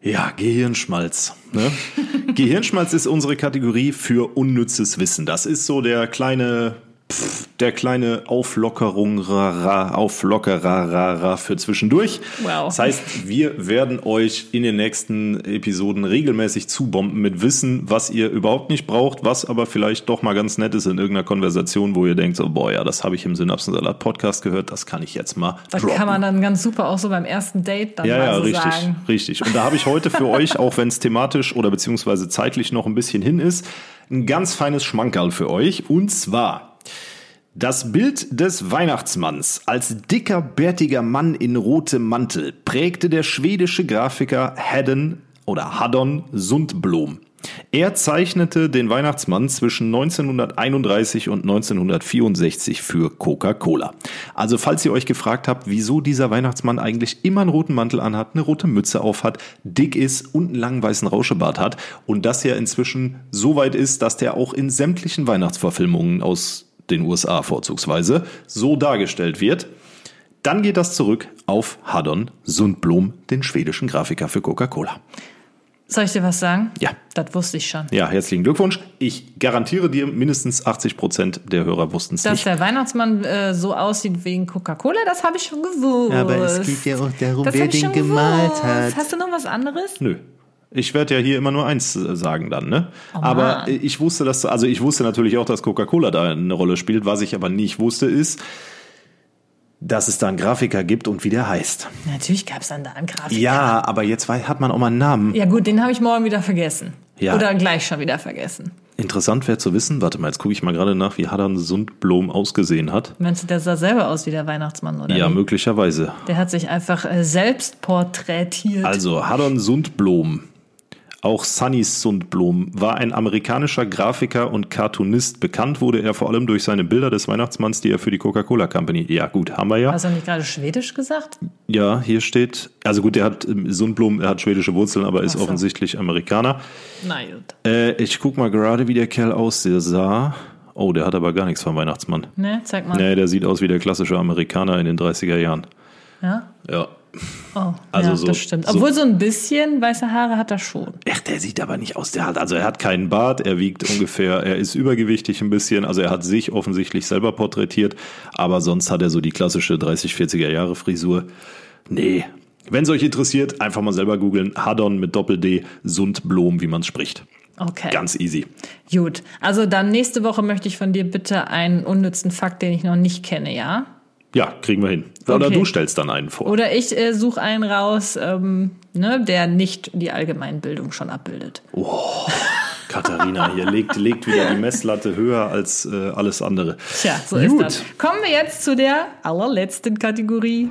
Ja, Gehirnschmalz. Ne? Gehirnschmalz ist unsere Kategorie für unnützes Wissen. Das ist so der kleine pff, der kleine Auflockerung, Auflockerer für zwischendurch. Wow. Das heißt, wir werden euch in den nächsten Episoden regelmäßig zubomben mit Wissen, was ihr überhaupt nicht braucht, was aber vielleicht doch mal ganz nett ist in irgendeiner Konversation, wo ihr denkt, so, boah, ja, das habe ich im Synapsensalat Podcast gehört, das kann ich jetzt mal. Das droppen. kann man dann ganz super auch so beim ersten Date dann ja, mal ja, so richtig, sagen. richtig. Und da habe ich heute für euch, auch wenn es thematisch oder beziehungsweise zeitlich noch ein bisschen hin ist, ein ganz feines Schmankerl für euch. Und zwar das Bild des Weihnachtsmanns als dicker, bärtiger Mann in rotem Mantel prägte der schwedische Grafiker Haddon oder Haddon Sundblom. Er zeichnete den Weihnachtsmann zwischen 1931 und 1964 für Coca-Cola. Also falls ihr euch gefragt habt, wieso dieser Weihnachtsmann eigentlich immer einen roten Mantel anhat, eine rote Mütze aufhat, dick ist und einen langen weißen Rauschebart hat und das ja inzwischen so weit ist, dass der auch in sämtlichen Weihnachtsverfilmungen aus den USA vorzugsweise so dargestellt wird, dann geht das zurück auf Haddon Sundblom, den schwedischen Grafiker für Coca-Cola. Soll ich dir was sagen? Ja. Das wusste ich schon. Ja, herzlichen Glückwunsch. Ich garantiere dir, mindestens 80 Prozent der Hörer wussten es nicht. Dass der Weihnachtsmann äh, so aussieht wegen Coca-Cola, das habe ich schon gewusst. Aber es geht ja auch darum, das wer den gemalt gewusst. hat. Hast du noch was anderes? Nö. Ich werde ja hier immer nur eins äh, sagen dann, ne? Oh aber ich wusste das, also ich wusste natürlich auch, dass Coca-Cola da eine Rolle spielt. Was ich aber nicht wusste ist, dass es da einen Grafiker gibt und wie der heißt. Natürlich gab es dann da einen Grafiker. Ja, aber jetzt hat man auch mal einen Namen. Ja gut, den habe ich morgen wieder vergessen. Ja. Oder gleich schon wieder vergessen. Interessant wäre zu wissen, warte mal, jetzt gucke ich mal gerade nach, wie Hadan Sundblom ausgesehen hat. Meinst du, der sah selber aus wie der Weihnachtsmann, oder? Ja, wie? möglicherweise. Der hat sich einfach äh, selbst porträtiert. Also, Hadan Sundblom auch Sunny Sundblom war ein amerikanischer Grafiker und Cartoonist. Bekannt wurde er vor allem durch seine Bilder des Weihnachtsmanns, die er für die Coca-Cola Company. Ja, gut, haben wir ja. Hast du nicht gerade Schwedisch gesagt? Ja, hier steht. Also gut, er hat Sundblom, er hat schwedische Wurzeln, aber ist so. offensichtlich Amerikaner. Na gut. Äh, ich guck mal gerade, wie der Kerl aussah. Oh, der hat aber gar nichts vom Weihnachtsmann. Ne, zeig mal. Nee, der sieht aus wie der klassische Amerikaner in den 30er Jahren. Ja? Ja. Oh, also ja, so, das stimmt. Obwohl so, so ein bisschen weiße Haare hat er schon. Ach, der sieht aber nicht aus. Der hat, also er hat keinen Bart, er wiegt ungefähr, er ist übergewichtig ein bisschen, also er hat sich offensichtlich selber porträtiert, aber sonst hat er so die klassische 30, 40er Jahre Frisur. Nee. Wenn es euch interessiert, einfach mal selber googeln. Hadon mit Doppel-D, Sundblom, wie man es spricht. Okay. Ganz easy. Gut. Also dann nächste Woche möchte ich von dir bitte einen unnützen Fakt, den ich noch nicht kenne, ja? Ja, kriegen wir hin. Oder okay. du stellst dann einen vor. Oder ich äh, suche einen raus, ähm, ne, der nicht die Allgemeinbildung schon abbildet. Oh, Katharina hier legt, legt wieder die Messlatte höher als äh, alles andere. Tja, so Gut. ist das. Kommen wir jetzt zu der allerletzten Kategorie.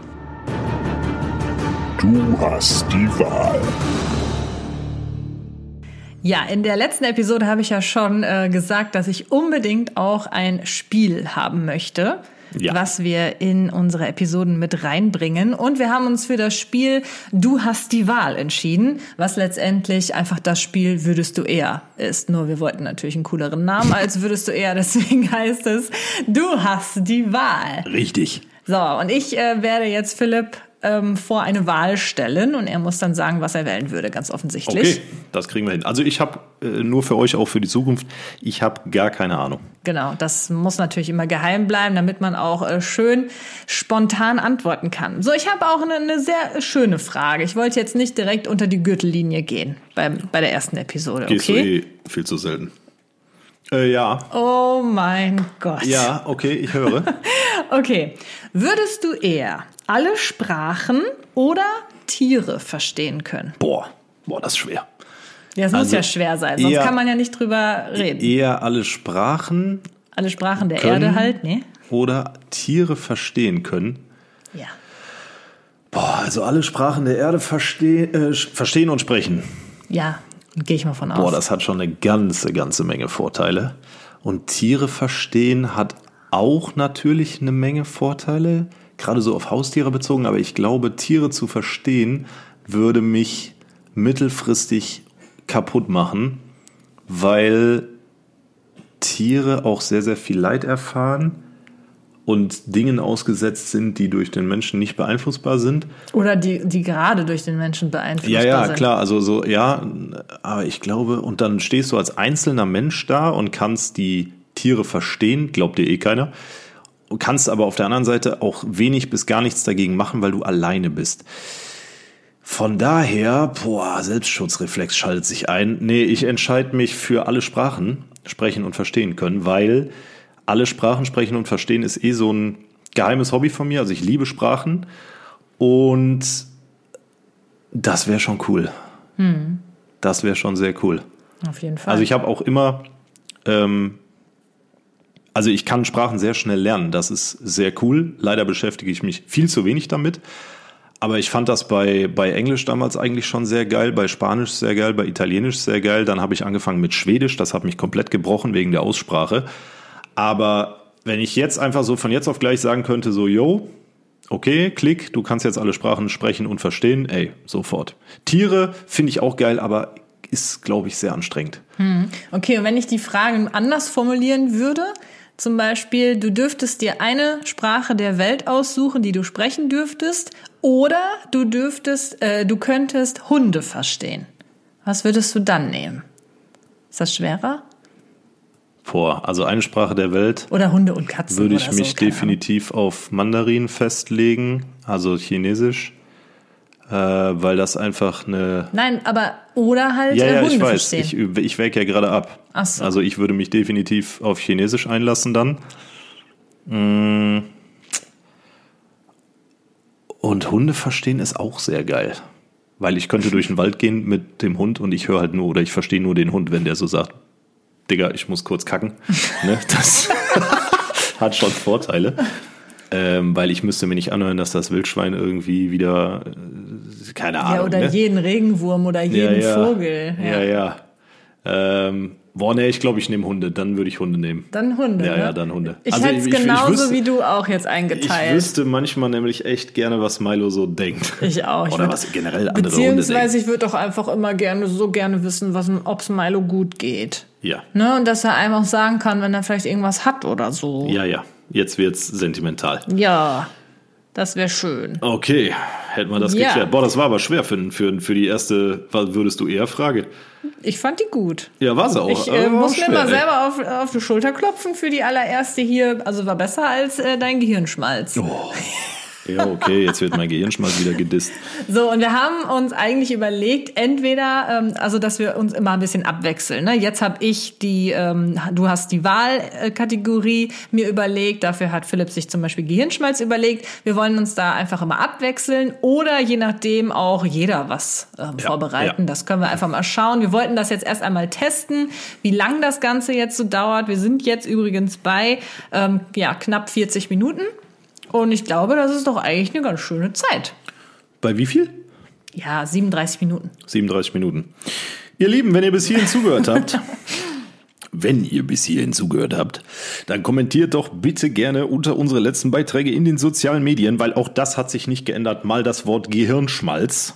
Du hast die Wahl. Ja, in der letzten Episode habe ich ja schon äh, gesagt, dass ich unbedingt auch ein Spiel haben möchte ja. was wir in unsere Episoden mit reinbringen. Und wir haben uns für das Spiel Du hast die Wahl entschieden, was letztendlich einfach das Spiel Würdest du eher ist. Nur wir wollten natürlich einen cooleren Namen als Würdest du eher, deswegen heißt es Du hast die Wahl. Richtig. So, und ich äh, werde jetzt Philipp ähm, vor eine Wahl stellen und er muss dann sagen, was er wählen würde, ganz offensichtlich. Okay, das kriegen wir hin. Also ich habe äh, nur für euch auch für die Zukunft, ich habe gar keine Ahnung. Genau, das muss natürlich immer geheim bleiben, damit man auch äh, schön spontan antworten kann. So, ich habe auch eine, eine, sehr schöne Frage. Ich wollte jetzt nicht direkt unter die Gürtellinie gehen beim, bei der ersten Episode. Gehst okay? du eh viel zu selten. Äh, ja. Oh mein Gott. Ja, okay, ich höre. okay. Würdest du eher alle Sprachen oder Tiere verstehen können? Boah, boah, das ist schwer. Ja, es also muss ja schwer sein, sonst eher, kann man ja nicht drüber reden. Eher alle Sprachen. Alle Sprachen der Erde halt, ne? Oder Tiere verstehen können. Ja. Boah, also alle Sprachen der Erde versteh, äh, verstehen und sprechen. Ja, gehe ich mal von aus. Boah, das hat schon eine ganze, ganze Menge Vorteile. Und Tiere verstehen hat auch natürlich eine Menge Vorteile gerade so auf Haustiere bezogen, aber ich glaube, Tiere zu verstehen würde mich mittelfristig kaputt machen, weil Tiere auch sehr, sehr viel Leid erfahren und Dingen ausgesetzt sind, die durch den Menschen nicht beeinflussbar sind. Oder die, die gerade durch den Menschen beeinflussbar sind. Ja, ja, sind. klar, also so, ja, aber ich glaube, und dann stehst du als einzelner Mensch da und kannst die Tiere verstehen, glaubt dir eh keiner kannst aber auf der anderen Seite auch wenig bis gar nichts dagegen machen, weil du alleine bist. Von daher, boah, Selbstschutzreflex schaltet sich ein. Nee, ich entscheide mich für alle Sprachen sprechen und verstehen können, weil alle Sprachen sprechen und verstehen ist eh so ein geheimes Hobby von mir. Also ich liebe Sprachen und das wäre schon cool. Hm. Das wäre schon sehr cool. Auf jeden Fall. Also ich habe auch immer ähm, also ich kann Sprachen sehr schnell lernen, das ist sehr cool. Leider beschäftige ich mich viel zu wenig damit. Aber ich fand das bei, bei Englisch damals eigentlich schon sehr geil, bei Spanisch sehr geil, bei Italienisch sehr geil. Dann habe ich angefangen mit Schwedisch, das hat mich komplett gebrochen wegen der Aussprache. Aber wenn ich jetzt einfach so von jetzt auf gleich sagen könnte, so, yo, okay, klick, du kannst jetzt alle Sprachen sprechen und verstehen, ey, sofort. Tiere finde ich auch geil, aber ist, glaube ich, sehr anstrengend. Hm. Okay, und wenn ich die Fragen anders formulieren würde, zum Beispiel, du dürftest dir eine Sprache der Welt aussuchen, die du sprechen dürftest, oder du dürftest, äh, du könntest Hunde verstehen. Was würdest du dann nehmen? Ist das schwerer? Boah, also eine Sprache der Welt. Oder Hunde und Katzen. Würde ich mich so, definitiv auf Mandarin festlegen, also Chinesisch äh, weil das einfach eine. Nein, aber oder halt ja, ja, Hunde ich weiß. Verstehen. Ich, ich wäge ja gerade ab. Ach so. Also ich würde mich definitiv auf Chinesisch einlassen dann. Mm. Und Hunde verstehen ist auch sehr geil. Weil ich könnte durch den Wald gehen mit dem Hund und ich höre halt nur oder ich verstehe nur den Hund, wenn der so sagt, Digga, ich muss kurz kacken. ne? Das hat schon Vorteile ähm, weil ich müsste mir nicht anhören, dass das Wildschwein irgendwie wieder, äh, keine Ahnung. Ja, oder ne? jeden Regenwurm oder jeden ja, ja. Vogel. Ja, ja. ja. Ähm, boah, nee, ich glaube, ich nehme Hunde. Dann würde ich Hunde nehmen. Dann Hunde. Ja, ne? ja, dann Hunde. Ich also, hätte es genauso ich wüsste, wie du auch jetzt eingeteilt. Ich wüsste manchmal nämlich echt gerne, was Milo so denkt. Ich auch. Oder was generell andere Hunde denken. Beziehungsweise ich würde doch einfach immer gerne, so gerne wissen, ob es Milo gut geht. Ja. Ne? Und dass er einfach sagen kann, wenn er vielleicht irgendwas hat oder so. Ja, ja. Jetzt wird's sentimental. Ja, das wäre schön. Okay, hätten wir das ja. geklärt. Boah, das war aber schwer für, für, für die erste, was würdest du eher Frage? Ich fand die gut. Ja, war sie auch. Ich äh, muss mir mal selber auf, auf die Schulter klopfen für die allererste hier. Also war besser als äh, dein Gehirnschmalz. Oh. Ja, okay, jetzt wird mein Gehirnschmalz wieder gedisst. So, und wir haben uns eigentlich überlegt, entweder, ähm, also dass wir uns immer ein bisschen abwechseln. Ne? Jetzt habe ich die, ähm, du hast die Wahlkategorie mir überlegt, dafür hat Philipp sich zum Beispiel Gehirnschmalz überlegt. Wir wollen uns da einfach immer abwechseln oder je nachdem auch jeder was ähm, ja, vorbereiten. Ja. Das können wir einfach mal schauen. Wir wollten das jetzt erst einmal testen, wie lang das Ganze jetzt so dauert. Wir sind jetzt übrigens bei ähm, ja, knapp 40 Minuten. Und ich glaube, das ist doch eigentlich eine ganz schöne Zeit. Bei wie viel? Ja, 37 Minuten. 37 Minuten. Ihr Lieben, wenn ihr bis hierhin zugehört habt, wenn ihr bis hierhin zugehört habt, dann kommentiert doch bitte gerne unter unsere letzten Beiträge in den sozialen Medien, weil auch das hat sich nicht geändert. Mal das Wort Gehirnschmalz.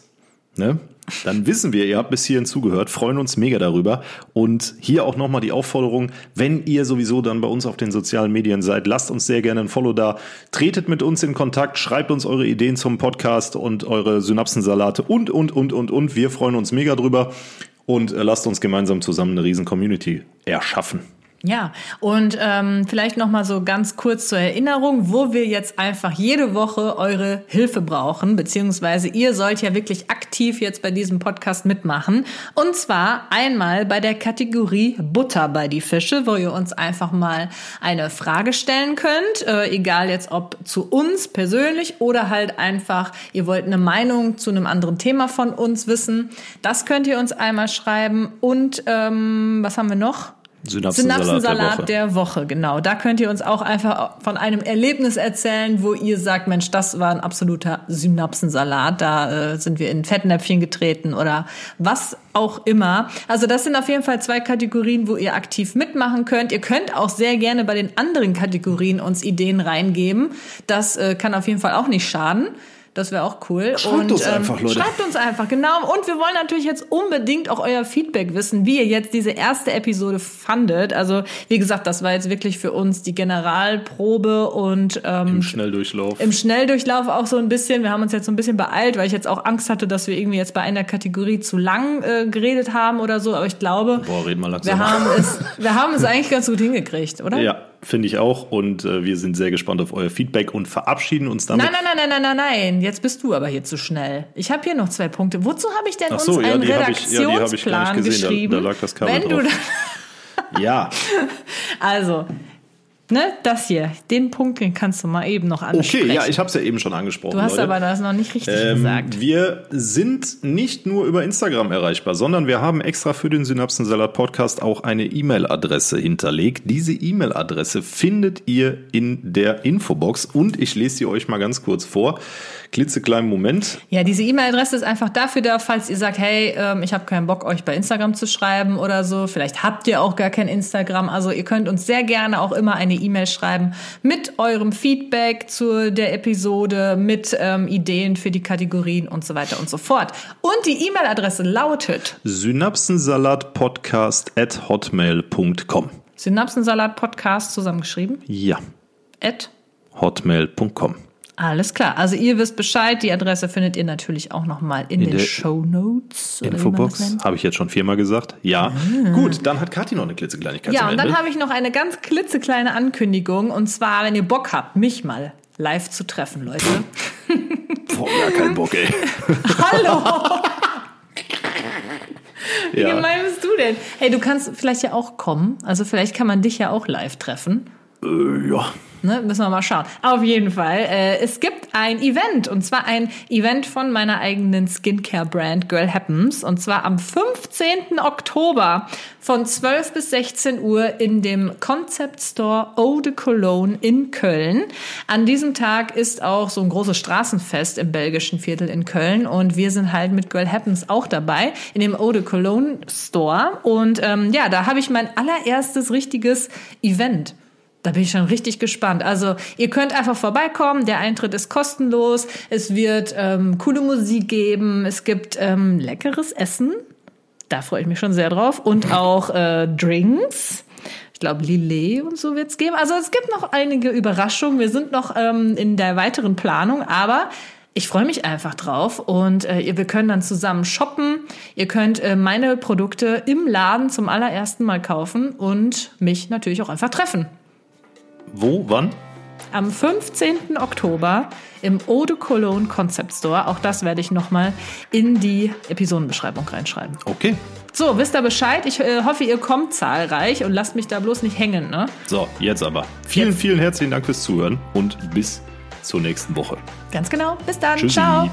Ne? Dann wissen wir, ihr habt bis hierhin zugehört, freuen uns mega darüber. Und hier auch nochmal die Aufforderung, wenn ihr sowieso dann bei uns auf den sozialen Medien seid, lasst uns sehr gerne ein Follow da, tretet mit uns in Kontakt, schreibt uns eure Ideen zum Podcast und eure Synapsensalate und, und, und, und, und. Wir freuen uns mega drüber und äh, lasst uns gemeinsam zusammen eine riesen Community erschaffen. Ja, und ähm, vielleicht noch mal so ganz kurz zur Erinnerung, wo wir jetzt einfach jede Woche eure Hilfe brauchen, beziehungsweise ihr sollt ja wirklich aktiv jetzt bei diesem Podcast mitmachen. Und zwar einmal bei der Kategorie Butter bei die Fische, wo ihr uns einfach mal eine Frage stellen könnt, äh, egal jetzt ob zu uns persönlich oder halt einfach, ihr wollt eine Meinung zu einem anderen Thema von uns wissen. Das könnt ihr uns einmal schreiben. Und ähm, was haben wir noch? Synapsensalat, Synapsensalat der, Woche. der, Woche. genau. Da könnt ihr uns auch einfach von einem Erlebnis erzählen, wo ihr sagt, Mensch, das war ein absoluter Synapsensalat. Da äh, sind wir in Fettnäpfchen getreten oder was auch immer. Also das sind auf jeden Fall zwei Kategorien, wo ihr aktiv mitmachen könnt. Ihr könnt auch sehr gerne bei den anderen Kategorien uns Ideen reingeben. Das äh, kann auf jeden Fall auch nicht schaden. Das wäre auch cool. Schreibt und, uns ähm, einfach, Leute. Schreibt uns einfach, genau. Und wir wollen natürlich jetzt unbedingt auch euer Feedback wissen, wie ihr jetzt diese erste Episode fandet. Also, wie gesagt, das war jetzt wirklich für uns die Generalprobe und ähm, im Schnelldurchlauf. Im Schnelldurchlauf auch so ein bisschen. Wir haben uns jetzt so ein bisschen beeilt, weil ich jetzt auch Angst hatte, dass wir irgendwie jetzt bei einer Kategorie zu lang äh, geredet haben oder so. Aber ich glaube, Boah, red mal langsam. wir haben es, wir haben es eigentlich ganz gut hingekriegt, oder? Ja, finde ich auch. Und äh, wir sind sehr gespannt auf euer Feedback und verabschieden uns damit. Nein, nein, nein, nein, nein, nein, nein. Jetzt bist du aber hier zu schnell. Ich habe hier noch zwei Punkte. Wozu habe ich denn so, uns ja, einen Redaktionsplan ich, ja, geschrieben? Da, da, lag das Kabel wenn drauf. Du ja. Also, Ne, das hier, den Punkt, den kannst du mal eben noch ansprechen. Okay, ja, ich habe es ja eben schon angesprochen. Du hast Leute. aber das noch nicht richtig ähm, gesagt. Wir sind nicht nur über Instagram erreichbar, sondern wir haben extra für den Synapsensalat Podcast auch eine E-Mail-Adresse hinterlegt. Diese E-Mail-Adresse findet ihr in der Infobox und ich lese sie euch mal ganz kurz vor. klitzekleinen Moment. Ja, diese E-Mail-Adresse ist einfach dafür da, falls ihr sagt, hey, ähm, ich habe keinen Bock, euch bei Instagram zu schreiben oder so. Vielleicht habt ihr auch gar kein Instagram. Also ihr könnt uns sehr gerne auch immer eine E-Mail schreiben mit eurem Feedback zu der Episode, mit ähm, Ideen für die Kategorien und so weiter und so fort. Und die E-Mail-Adresse lautet synapsensalatpodcast at hotmail.com. Synapsensalat-Podcast zusammengeschrieben? Ja. At hotmail.com. Alles klar. Also ihr wisst Bescheid. Die Adresse findet ihr natürlich auch nochmal in, in den Show Notes. Infobox. Habe ich jetzt schon viermal gesagt. Ja. Ah. Gut, dann hat Kathi noch eine klitzekleinigkeit. Ja, und dann habe ich noch eine ganz klitzekleine Ankündigung. Und zwar, wenn ihr Bock habt, mich mal live zu treffen, Leute. Boah, ja, kein Bock, ey. Hallo! Wie ja. gemein bist du denn? Hey, du kannst vielleicht ja auch kommen. Also vielleicht kann man dich ja auch live treffen. Äh, ja. Ne, müssen wir mal schauen. Auf jeden Fall. Äh, es gibt ein Event und zwar ein Event von meiner eigenen Skincare-Brand Girl Happens und zwar am 15. Oktober von 12 bis 16 Uhr in dem Concept Store Eau de Cologne in Köln. An diesem Tag ist auch so ein großes Straßenfest im belgischen Viertel in Köln und wir sind halt mit Girl Happens auch dabei in dem Eau de Cologne Store und ähm, ja, da habe ich mein allererstes richtiges Event. Da bin ich schon richtig gespannt. Also ihr könnt einfach vorbeikommen. Der Eintritt ist kostenlos. Es wird ähm, coole Musik geben. Es gibt ähm, leckeres Essen. Da freue ich mich schon sehr drauf. Und auch äh, Drinks. Ich glaube, Lillet und so wird es geben. Also es gibt noch einige Überraschungen. Wir sind noch ähm, in der weiteren Planung, aber ich freue mich einfach drauf und äh, wir können dann zusammen shoppen. Ihr könnt äh, meine Produkte im Laden zum allerersten Mal kaufen und mich natürlich auch einfach treffen. Wo, wann? Am 15. Oktober im Eau de Cologne Concept Store. Auch das werde ich nochmal in die Episodenbeschreibung reinschreiben. Okay. So, wisst ihr Bescheid? Ich äh, hoffe, ihr kommt zahlreich und lasst mich da bloß nicht hängen, ne? So, jetzt aber. Vielen, jetzt. vielen herzlichen Dank fürs Zuhören und bis zur nächsten Woche. Ganz genau. Bis dann. Tschüssi. Ciao.